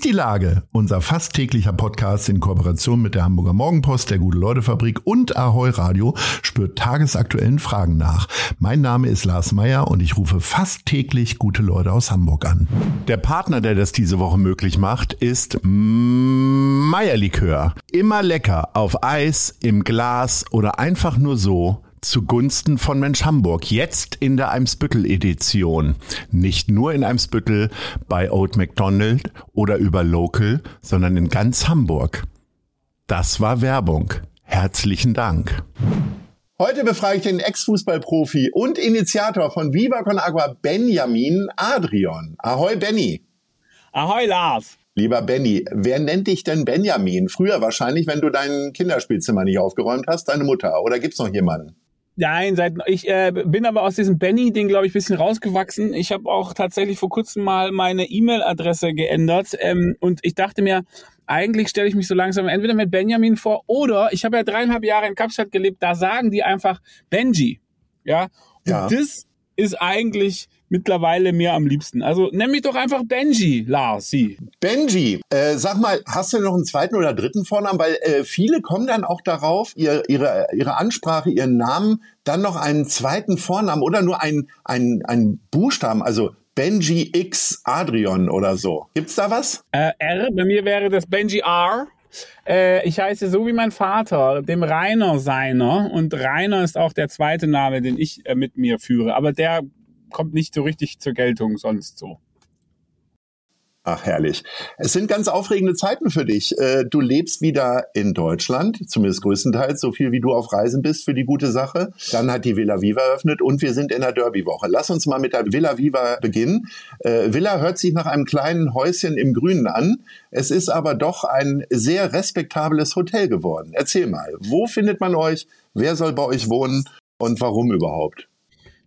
Ist die Lage? Unser fast täglicher Podcast in Kooperation mit der Hamburger Morgenpost, der Gute-Leute-Fabrik und Ahoi Radio spürt tagesaktuellen Fragen nach. Mein Name ist Lars Meyer und ich rufe fast täglich gute Leute aus Hamburg an. Der Partner, der das diese Woche möglich macht, ist Meierlikör. Immer lecker auf Eis, im Glas oder einfach nur so zugunsten von Mensch Hamburg. Jetzt in der Eimsbüttel-Edition. Nicht nur in Eimsbüttel bei Old McDonald oder über Local, sondern in ganz Hamburg. Das war Werbung. Herzlichen Dank. Heute befrage ich den Ex-Fußballprofi und Initiator von Viva Con Agua, Benjamin Adrian. Ahoi, Benny. Ahoi, Lars. Lieber Benny, wer nennt dich denn Benjamin? Früher wahrscheinlich, wenn du dein Kinderspielzimmer nicht aufgeräumt hast, deine Mutter. Oder gibt's noch jemanden? Nein, seit ich äh, bin aber aus diesem Benny-Ding, glaube ich, bisschen rausgewachsen. Ich habe auch tatsächlich vor kurzem mal meine E-Mail-Adresse geändert ähm, und ich dachte mir, eigentlich stelle ich mich so langsam entweder mit Benjamin vor oder ich habe ja dreieinhalb Jahre in Kapstadt gelebt, da sagen die einfach Benji. Ja. Und ja. das ist eigentlich mittlerweile mir am liebsten. Also nenn mich doch einfach Benji, Lars. Sie. Benji, äh, sag mal, hast du noch einen zweiten oder dritten Vornamen? Weil äh, viele kommen dann auch darauf, ihr, ihre, ihre Ansprache, ihren Namen, dann noch einen zweiten Vornamen oder nur einen, einen, einen Buchstaben, also Benji X Adrian oder so. Gibt's da was? Äh, R, bei mir wäre das Benji R. Äh, ich heiße so wie mein Vater, dem Rainer seiner. Und Rainer ist auch der zweite Name, den ich äh, mit mir führe. Aber der kommt nicht so richtig zur Geltung sonst so. Ach, herrlich. Es sind ganz aufregende Zeiten für dich. Äh, du lebst wieder in Deutschland, zumindest größtenteils, so viel wie du auf Reisen bist für die gute Sache. Dann hat die Villa Viva eröffnet und wir sind in der Derby-Woche. Lass uns mal mit der Villa Viva beginnen. Äh, Villa hört sich nach einem kleinen Häuschen im Grünen an. Es ist aber doch ein sehr respektables Hotel geworden. Erzähl mal, wo findet man euch? Wer soll bei euch wohnen? Und warum überhaupt?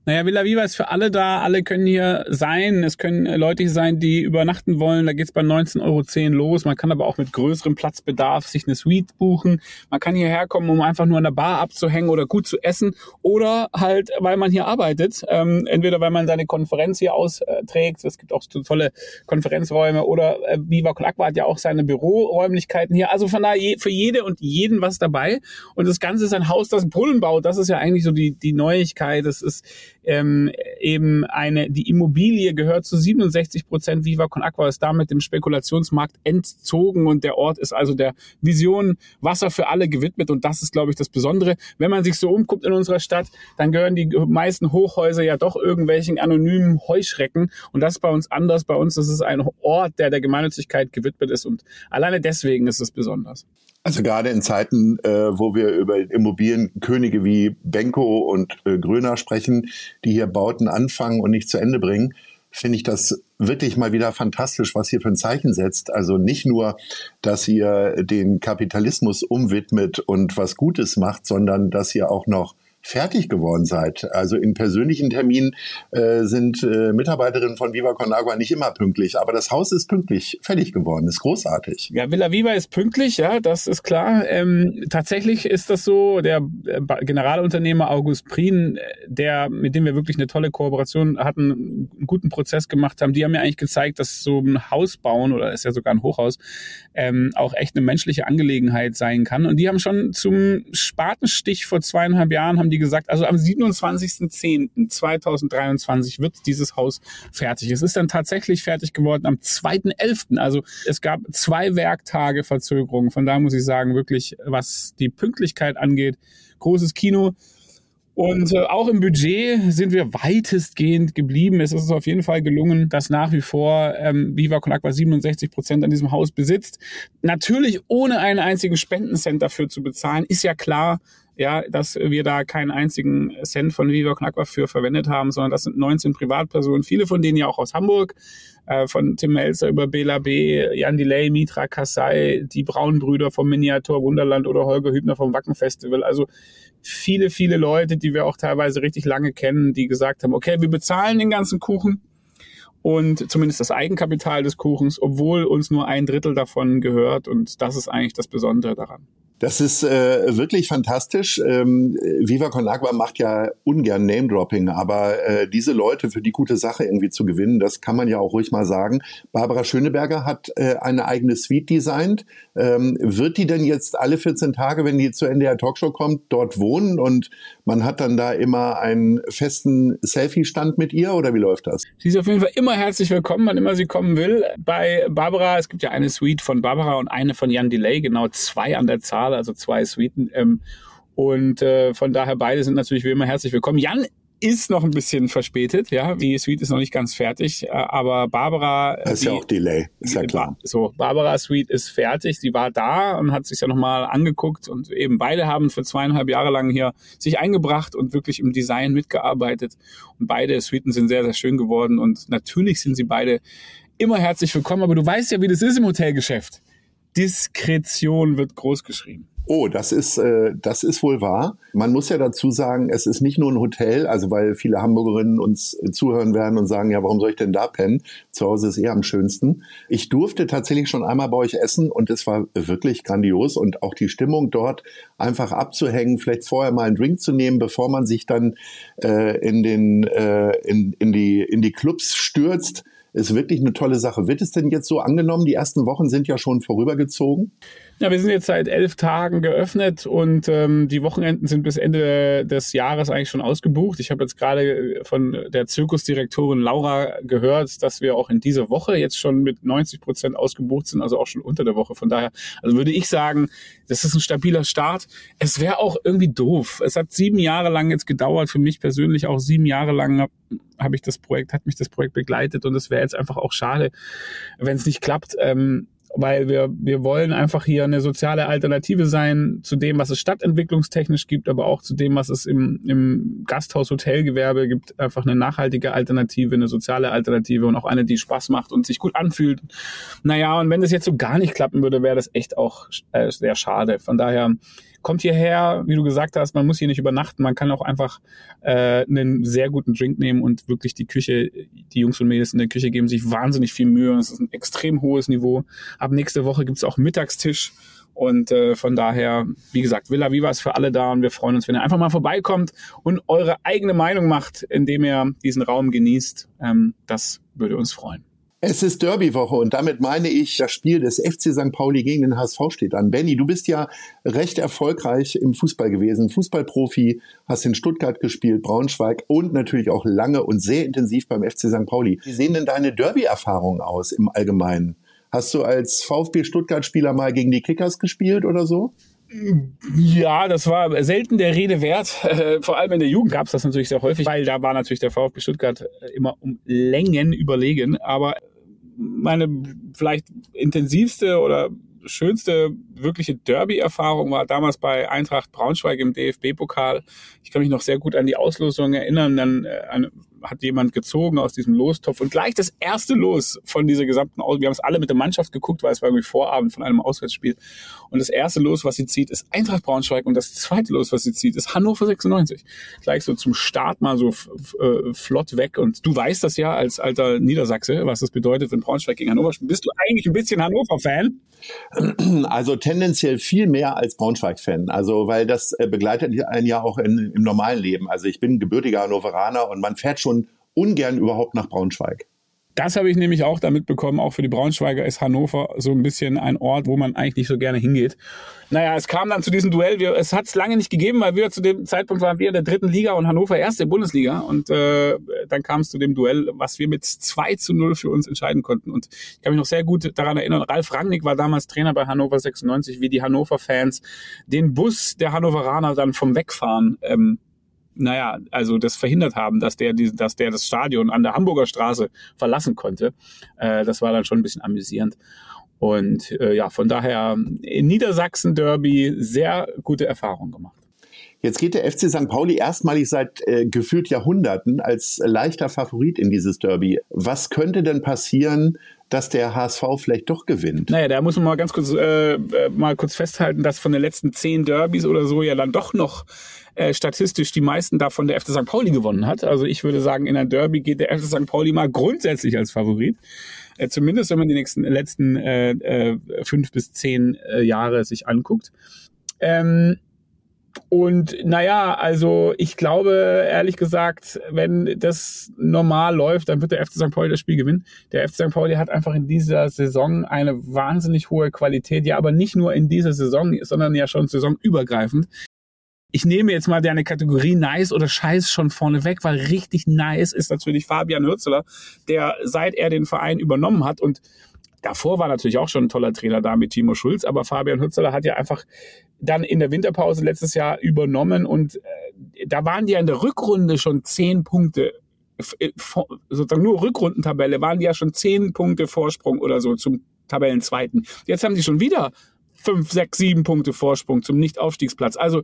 Naja, Villa Viva ist für alle da, alle können hier sein. Es können äh, Leute hier sein, die übernachten wollen. Da geht's bei 19,10 Euro los. Man kann aber auch mit größerem Platzbedarf sich eine Suite buchen. Man kann hierher kommen, um einfach nur an der Bar abzuhängen oder gut zu essen. Oder halt, weil man hier arbeitet. Ähm, entweder weil man seine Konferenz hier austrägt. Es gibt auch so tolle Konferenzräume. Oder äh, Viva Con hat ja auch seine Büroräumlichkeiten hier. Also von daher für jede und jeden was dabei. Und das Ganze ist ein Haus, das Brunnen baut. Das ist ja eigentlich so die, die Neuigkeit. Das ist ähm, eben eine, die Immobilie gehört zu 67 Prozent Viva Con Aqua, ist damit dem Spekulationsmarkt entzogen und der Ort ist also der Vision Wasser für alle gewidmet und das ist, glaube ich, das Besondere. Wenn man sich so umguckt in unserer Stadt, dann gehören die meisten Hochhäuser ja doch irgendwelchen anonymen Heuschrecken und das ist bei uns anders. Bei uns ist es ein Ort, der der Gemeinnützigkeit gewidmet ist und alleine deswegen ist es besonders. Also gerade in Zeiten, äh, wo wir über Immobilienkönige wie Benko und äh, Gröner sprechen, die hier Bauten anfangen und nicht zu Ende bringen, finde ich das wirklich mal wieder fantastisch, was ihr für ein Zeichen setzt. Also nicht nur, dass ihr den Kapitalismus umwidmet und was Gutes macht, sondern dass ihr auch noch fertig geworden seid. Also in persönlichen Terminen äh, sind äh, Mitarbeiterinnen von Viva Con Agua nicht immer pünktlich, aber das Haus ist pünktlich fertig geworden, ist großartig. Ja, Villa Viva ist pünktlich, ja, das ist klar. Ähm, tatsächlich ist das so, der äh, Generalunternehmer August Prien, äh, der, mit dem wir wirklich eine tolle Kooperation hatten, einen guten Prozess gemacht haben, die haben mir eigentlich gezeigt, dass so ein Haus bauen, oder ist ja sogar ein Hochhaus, ähm, auch echt eine menschliche Angelegenheit sein kann. Und die haben schon zum Spatenstich vor zweieinhalb Jahren haben die gesagt, also am 27.10.2023 wird dieses Haus fertig. Es ist dann tatsächlich fertig geworden am 2.11. Also es gab zwei Werktage Verzögerung. Von daher muss ich sagen, wirklich, was die Pünktlichkeit angeht, großes Kino. Und äh, auch im Budget sind wir weitestgehend geblieben. Es ist uns auf jeden Fall gelungen, dass nach wie vor ähm, Viva Con Aqua 67 Prozent an diesem Haus besitzt. Natürlich ohne einen einzigen Spendencent dafür zu bezahlen, ist ja klar, ja, dass wir da keinen einzigen Cent von Viva Aqua für verwendet haben, sondern das sind 19 Privatpersonen, viele von denen ja auch aus Hamburg, äh, von Tim Melzer über Bela B., Jan Delay, Mitra Kassai, die Braunbrüder vom Miniatur Wunderland oder Holger Hübner vom Wacken Festival. Also viele, viele Leute, die wir auch teilweise richtig lange kennen, die gesagt haben, okay, wir bezahlen den ganzen Kuchen und zumindest das Eigenkapital des Kuchens, obwohl uns nur ein Drittel davon gehört und das ist eigentlich das Besondere daran. Das ist äh, wirklich fantastisch. Ähm, Viva Con Agua macht ja ungern Name-Dropping, aber äh, diese Leute für die gute Sache irgendwie zu gewinnen, das kann man ja auch ruhig mal sagen. Barbara Schöneberger hat äh, eine eigene Suite designt. Ähm, wird die denn jetzt alle 14 Tage, wenn die zu Ende der Talkshow kommt, dort wohnen und man hat dann da immer einen festen Selfie-Stand mit ihr oder wie läuft das? Sie ist auf jeden Fall immer herzlich willkommen, wann immer sie kommen will. Bei Barbara, es gibt ja eine Suite von Barbara und eine von Jan Delay, genau zwei an der Zahl also zwei Suiten. Ähm, und äh, von daher beide sind natürlich wie immer herzlich willkommen. Jan ist noch ein bisschen verspätet, ja. Die Suite ist noch nicht ganz fertig, äh, aber Barbara. Das ist die, ja auch Delay, ist ja klar. So, Barbara Suite ist fertig. Sie war da und hat sich ja nochmal angeguckt und eben beide haben für zweieinhalb Jahre lang hier sich eingebracht und wirklich im Design mitgearbeitet. Und beide Suiten sind sehr, sehr schön geworden und natürlich sind sie beide immer herzlich willkommen. Aber du weißt ja, wie das ist im Hotelgeschäft. Diskretion wird groß geschrieben. Oh, das ist, äh, das ist wohl wahr. Man muss ja dazu sagen, es ist nicht nur ein Hotel, also weil viele Hamburgerinnen uns äh, zuhören werden und sagen, ja, warum soll ich denn da pennen? Zu Hause ist eher am schönsten. Ich durfte tatsächlich schon einmal bei euch essen und es war wirklich grandios und auch die Stimmung dort einfach abzuhängen, vielleicht vorher mal einen Drink zu nehmen, bevor man sich dann äh, in den äh, in, in die in die Clubs stürzt ist wirklich eine tolle Sache. Wird es denn jetzt so angenommen? Die ersten Wochen sind ja schon vorübergezogen. Ja, wir sind jetzt seit elf Tagen geöffnet und ähm, die Wochenenden sind bis Ende des Jahres eigentlich schon ausgebucht. Ich habe jetzt gerade von der Zirkusdirektorin Laura gehört, dass wir auch in dieser Woche jetzt schon mit 90 Prozent ausgebucht sind, also auch schon unter der Woche. Von daher, also würde ich sagen, das ist ein stabiler Start. Es wäre auch irgendwie doof. Es hat sieben Jahre lang jetzt gedauert, für mich persönlich auch sieben Jahre lang habe ich das Projekt, hat mich das Projekt begleitet und es wäre jetzt einfach auch schade, wenn es nicht klappt. Ähm, weil wir, wir wollen einfach hier eine soziale Alternative sein zu dem, was es stadtentwicklungstechnisch gibt, aber auch zu dem, was es im, im Gasthaus-Hotelgewerbe gibt. Einfach eine nachhaltige Alternative, eine soziale Alternative und auch eine, die Spaß macht und sich gut anfühlt. Naja, und wenn das jetzt so gar nicht klappen würde, wäre das echt auch äh, sehr schade. Von daher kommt hierher, wie du gesagt hast, man muss hier nicht übernachten, man kann auch einfach äh, einen sehr guten Drink nehmen und wirklich die Küche, die Jungs und Mädels in der Küche geben sich wahnsinnig viel Mühe. Es ist ein extrem hohes Niveau. Ab nächste Woche gibt's auch Mittagstisch. Und äh, von daher, wie gesagt, Villa Viva ist für alle da und wir freuen uns, wenn ihr einfach mal vorbeikommt und eure eigene Meinung macht, indem ihr diesen Raum genießt. Ähm, das würde uns freuen. Es ist Derby-Woche und damit meine ich, das Spiel des FC St. Pauli gegen den HSV steht an. Benny, du bist ja recht erfolgreich im Fußball gewesen, Fußballprofi, hast in Stuttgart gespielt, Braunschweig und natürlich auch lange und sehr intensiv beim FC St. Pauli. Wie sehen denn deine Derby-Erfahrungen aus im Allgemeinen? Hast du als VfB Stuttgart-Spieler mal gegen die Kickers gespielt oder so? Ja, das war selten der Rede wert. vor allem in der Jugend gab es das natürlich sehr häufig, weil da war natürlich der VfB Stuttgart immer um Längen überlegen. Aber meine vielleicht intensivste oder schönste wirkliche Derby-Erfahrung war damals bei Eintracht Braunschweig im DFB-Pokal. Ich kann mich noch sehr gut an die Auslosung erinnern. Dann äh, hat jemand gezogen aus diesem Lostopf und gleich das erste Los von dieser gesamten Aus. Wir haben es alle mit der Mannschaft geguckt, weil es war irgendwie Vorabend von einem Auswärtsspiel. Und das erste Los, was sie zieht, ist Eintracht Braunschweig und das zweite Los, was sie zieht, ist Hannover 96. Gleich so zum Start mal so äh, flott weg. Und du weißt das ja als alter Niedersachse, was das bedeutet, wenn Braunschweig gegen Hannover spielt. Bist du eigentlich ein bisschen Hannover-Fan? Also tendenziell viel mehr als Braunschweig-Fan. Also weil das äh, begleitet einen ja auch in, im normalen Leben. Also ich bin gebürtiger Hannoveraner und man fährt schon ungern überhaupt nach Braunschweig. Das habe ich nämlich auch damit bekommen. Auch für die Braunschweiger ist Hannover so ein bisschen ein Ort, wo man eigentlich nicht so gerne hingeht. Naja, es kam dann zu diesem Duell. Wir, es hat es lange nicht gegeben, weil wir zu dem Zeitpunkt waren wir in der dritten Liga und Hannover erste Bundesliga. Und äh, dann kam es zu dem Duell, was wir mit 2 zu 0 für uns entscheiden konnten. Und ich kann mich noch sehr gut daran erinnern, Ralf Rangnick war damals Trainer bei Hannover 96, wie die Hannover-Fans den Bus der Hannoveraner dann vom Wegfahren ähm, naja, also das verhindert haben, dass der, dass der das Stadion an der Hamburger Straße verlassen konnte. Äh, das war dann schon ein bisschen amüsierend. Und äh, ja, von daher in Niedersachsen Derby sehr gute Erfahrung gemacht. Jetzt geht der FC St. Pauli erstmalig seit äh, gefühlt Jahrhunderten als leichter Favorit in dieses Derby. Was könnte denn passieren, dass der HSV vielleicht doch gewinnt? Naja, da muss man mal ganz kurz äh, äh, mal kurz festhalten, dass von den letzten zehn Derbys oder so ja dann doch noch äh, statistisch die meisten davon der FC St. Pauli gewonnen hat. Also ich würde sagen, in ein Derby geht der FC St. Pauli mal grundsätzlich als Favorit. Äh, zumindest wenn man die nächsten letzten äh, äh, fünf bis zehn äh, Jahre sich anguckt. Ähm, und naja, also ich glaube, ehrlich gesagt, wenn das normal läuft, dann wird der FC St. Pauli das Spiel gewinnen. Der FC St. Pauli hat einfach in dieser Saison eine wahnsinnig hohe Qualität, ja, aber nicht nur in dieser Saison, sondern ja schon saisonübergreifend. Ich nehme jetzt mal deine Kategorie nice oder scheiß schon vorne weg, weil richtig nice ist natürlich Fabian Hürzeler, der seit er den Verein übernommen hat und Davor war natürlich auch schon ein toller Trainer da mit Timo Schulz, aber Fabian Hützeler hat ja einfach dann in der Winterpause letztes Jahr übernommen und äh, da waren die ja in der Rückrunde schon zehn Punkte, äh, sozusagen nur Rückrundentabelle, waren die ja schon zehn Punkte Vorsprung oder so zum Tabellenzweiten. Jetzt haben die schon wieder fünf, sechs, sieben Punkte Vorsprung zum Nicht-Aufstiegsplatz. Also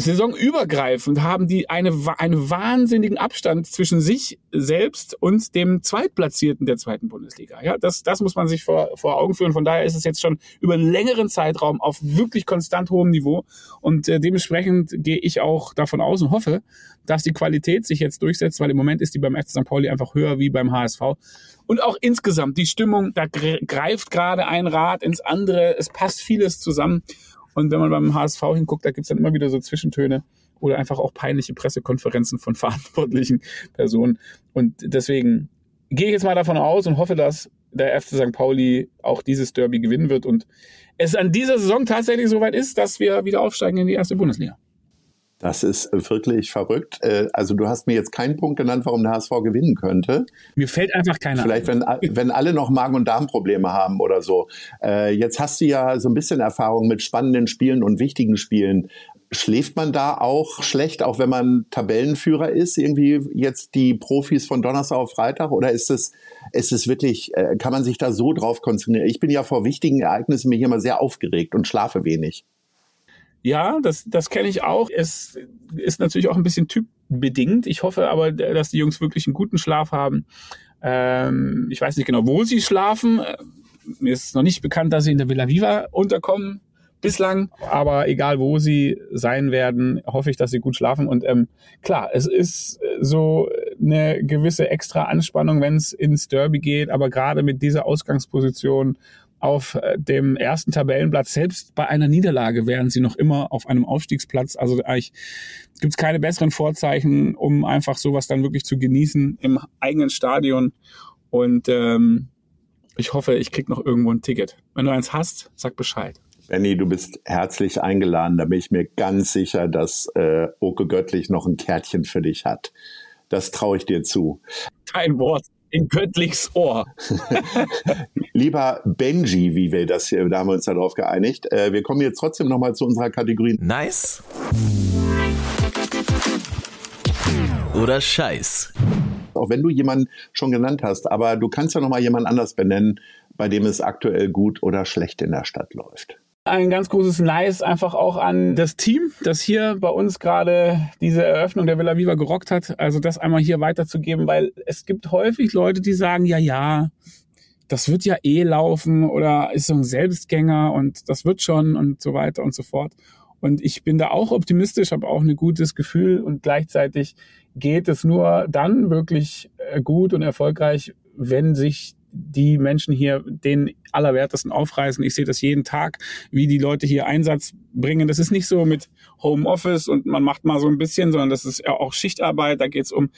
saisonübergreifend haben die eine, einen wahnsinnigen Abstand zwischen sich selbst und dem Zweitplatzierten der zweiten Bundesliga. Ja, das, das muss man sich vor, vor Augen führen. Von daher ist es jetzt schon über einen längeren Zeitraum auf wirklich konstant hohem Niveau. Und äh, dementsprechend gehe ich auch davon aus und hoffe, dass die Qualität sich jetzt durchsetzt, weil im Moment ist die beim FC St. Pauli einfach höher wie beim HSV. Und auch insgesamt die Stimmung, da greift gerade ein Rad ins andere. Es passt vieles zusammen. Und wenn man beim HSV hinguckt, da gibt's dann immer wieder so Zwischentöne oder einfach auch peinliche Pressekonferenzen von verantwortlichen Personen. Und deswegen gehe ich jetzt mal davon aus und hoffe, dass der FC St. Pauli auch dieses Derby gewinnen wird und es an dieser Saison tatsächlich soweit ist, dass wir wieder aufsteigen in die erste Bundesliga. Das ist wirklich verrückt. Äh, also du hast mir jetzt keinen Punkt genannt, warum der HSV gewinnen könnte. Mir fällt einfach keiner Vielleicht, wenn, wenn alle noch Magen- und Darmprobleme haben oder so. Äh, jetzt hast du ja so ein bisschen Erfahrung mit spannenden Spielen und wichtigen Spielen. Schläft man da auch schlecht, auch wenn man Tabellenführer ist, irgendwie jetzt die Profis von Donnerstag auf Freitag? Oder ist es, ist es wirklich, äh, kann man sich da so drauf konzentrieren? Ich bin ja vor wichtigen Ereignissen mich immer sehr aufgeregt und schlafe wenig. Ja, das, das kenne ich auch. Es ist natürlich auch ein bisschen typbedingt. Ich hoffe aber, dass die Jungs wirklich einen guten Schlaf haben. Ähm, ich weiß nicht genau, wo sie schlafen. Äh, mir ist noch nicht bekannt, dass sie in der Villa Viva unterkommen bislang. Aber egal, wo sie sein werden, hoffe ich, dass sie gut schlafen. Und ähm, klar, es ist so eine gewisse extra Anspannung, wenn es ins Derby geht. Aber gerade mit dieser Ausgangsposition auf äh, dem ersten Tabellenplatz. Selbst bei einer Niederlage wären sie noch immer auf einem Aufstiegsplatz. Also eigentlich gibt es keine besseren Vorzeichen, um einfach sowas dann wirklich zu genießen im eigenen Stadion. Und ähm, ich hoffe, ich krieg noch irgendwo ein Ticket. Wenn du eins hast, sag Bescheid. Benny, du bist herzlich eingeladen. Da bin ich mir ganz sicher, dass äh, Oke Göttlich noch ein Kärtchen für dich hat. Das traue ich dir zu. Kein Wort in Göttlichs Ohr. Lieber Benji, wie wir das hier, da haben wir uns darauf geeinigt. Äh, wir kommen jetzt trotzdem nochmal zu unserer Kategorie. Nice. Oder Scheiß. Auch wenn du jemanden schon genannt hast, aber du kannst ja nochmal jemand anders benennen, bei dem es aktuell gut oder schlecht in der Stadt läuft ein ganz großes Nice einfach auch an das Team, das hier bei uns gerade diese Eröffnung der Villa Viva gerockt hat. Also das einmal hier weiterzugeben, weil es gibt häufig Leute, die sagen, ja, ja, das wird ja eh laufen oder ist so ein Selbstgänger und das wird schon und so weiter und so fort. Und ich bin da auch optimistisch, habe auch ein gutes Gefühl und gleichzeitig geht es nur dann wirklich äh, gut und erfolgreich, wenn sich die Menschen hier den Allerwertesten aufreißen. Ich sehe das jeden Tag, wie die Leute hier Einsatz bringen. Das ist nicht so mit Homeoffice und man macht mal so ein bisschen, sondern das ist ja auch Schichtarbeit. Da geht es um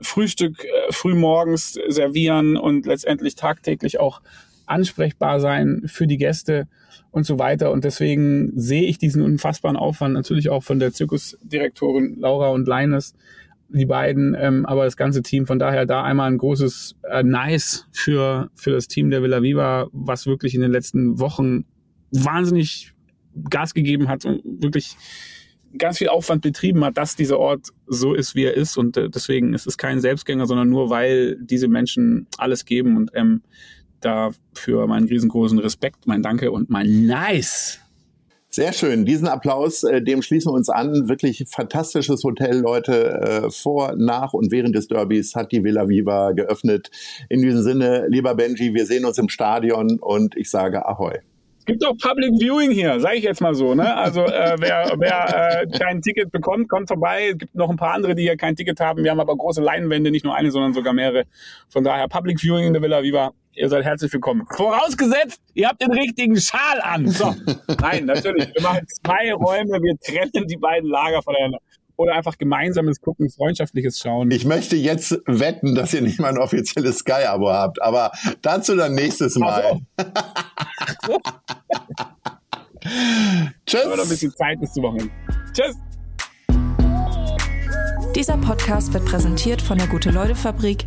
Frühstück äh, frühmorgens servieren und letztendlich tagtäglich auch ansprechbar sein für die Gäste und so weiter. Und deswegen sehe ich diesen unfassbaren Aufwand natürlich auch von der Zirkusdirektorin Laura und Leines die beiden, ähm, aber das ganze Team. Von daher da einmal ein großes äh, Nice für, für das Team der Villa Viva, was wirklich in den letzten Wochen wahnsinnig Gas gegeben hat und wirklich ganz viel Aufwand betrieben hat, dass dieser Ort so ist, wie er ist. Und äh, deswegen ist es kein Selbstgänger, sondern nur, weil diese Menschen alles geben und ähm, dafür meinen riesengroßen Respekt, mein Danke und mein Nice sehr schön. Diesen Applaus, äh, dem schließen wir uns an. Wirklich fantastisches Hotel, Leute. Äh, vor, nach und während des Derbys hat die Villa Viva geöffnet. In diesem Sinne, lieber Benji, wir sehen uns im Stadion und ich sage Ahoi. Es gibt auch Public Viewing hier, sage ich jetzt mal so. Ne? Also äh, wer, wer äh, kein Ticket bekommt, kommt vorbei. Es gibt noch ein paar andere, die hier kein Ticket haben. Wir haben aber große Leinwände, nicht nur eine, sondern sogar mehrere. Von daher Public Viewing in der Villa Viva ihr seid herzlich willkommen. Vorausgesetzt, ihr habt den richtigen Schal an. So. Nein, natürlich. Wir machen zwei Räume, wir trennen die beiden Lager voneinander. Oder einfach gemeinsames Gucken, freundschaftliches Schauen. Ich möchte jetzt wetten, dass ihr nicht mal ein offizielles Sky-Abo habt, aber dazu dann nächstes Mal. So. Tschüss. Noch ein bisschen Zeit bis zum Wochenende. Tschüss. Dieser Podcast wird präsentiert von der Gute-Leute-Fabrik,